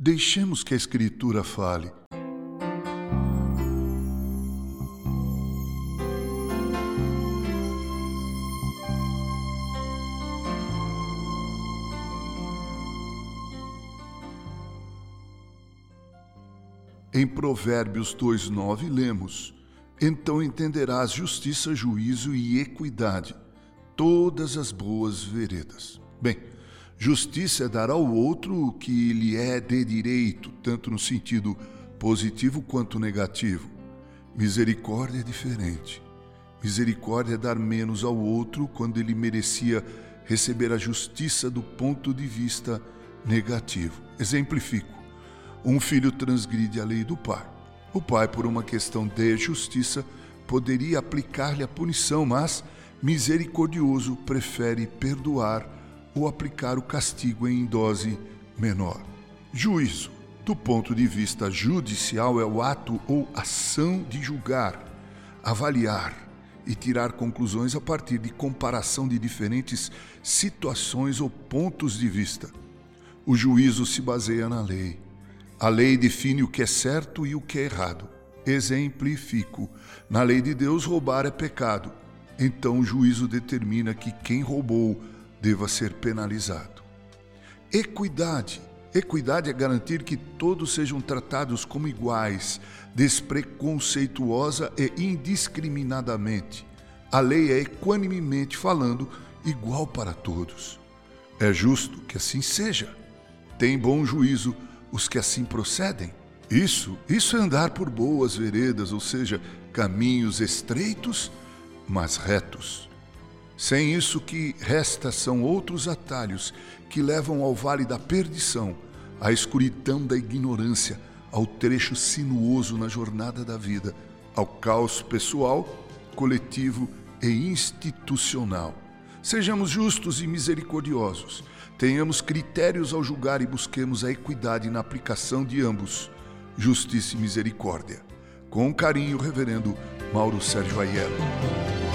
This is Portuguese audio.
Deixemos que a Escritura fale. Em Provérbios 2,9 lemos: Então entenderás justiça, juízo e equidade, todas as boas veredas. Bem, Justiça é dar ao outro o que lhe é de direito, tanto no sentido positivo quanto negativo. Misericórdia é diferente. Misericórdia é dar menos ao outro quando ele merecia receber a justiça do ponto de vista negativo. Exemplifico: um filho transgride a lei do pai. O pai, por uma questão de justiça, poderia aplicar-lhe a punição, mas misericordioso prefere perdoar ou aplicar o castigo em dose menor. Juízo, do ponto de vista judicial, é o ato ou ação de julgar, avaliar e tirar conclusões a partir de comparação de diferentes situações ou pontos de vista. O juízo se baseia na lei. A lei define o que é certo e o que é errado. Exemplifico: na lei de Deus, roubar é pecado. Então o juízo determina que quem roubou deva ser penalizado. Equidade. Equidade é garantir que todos sejam tratados como iguais, despreconceituosa e indiscriminadamente. A lei é equanimemente falando igual para todos. É justo que assim seja. Tem bom juízo os que assim procedem. Isso, isso é andar por boas veredas, ou seja, caminhos estreitos, mas retos. Sem isso, que resta são outros atalhos que levam ao vale da perdição, à escuridão da ignorância, ao trecho sinuoso na jornada da vida, ao caos pessoal, coletivo e institucional. Sejamos justos e misericordiosos, tenhamos critérios ao julgar e busquemos a equidade na aplicação de ambos, justiça e misericórdia. Com carinho, Reverendo Mauro Sérgio Aiello.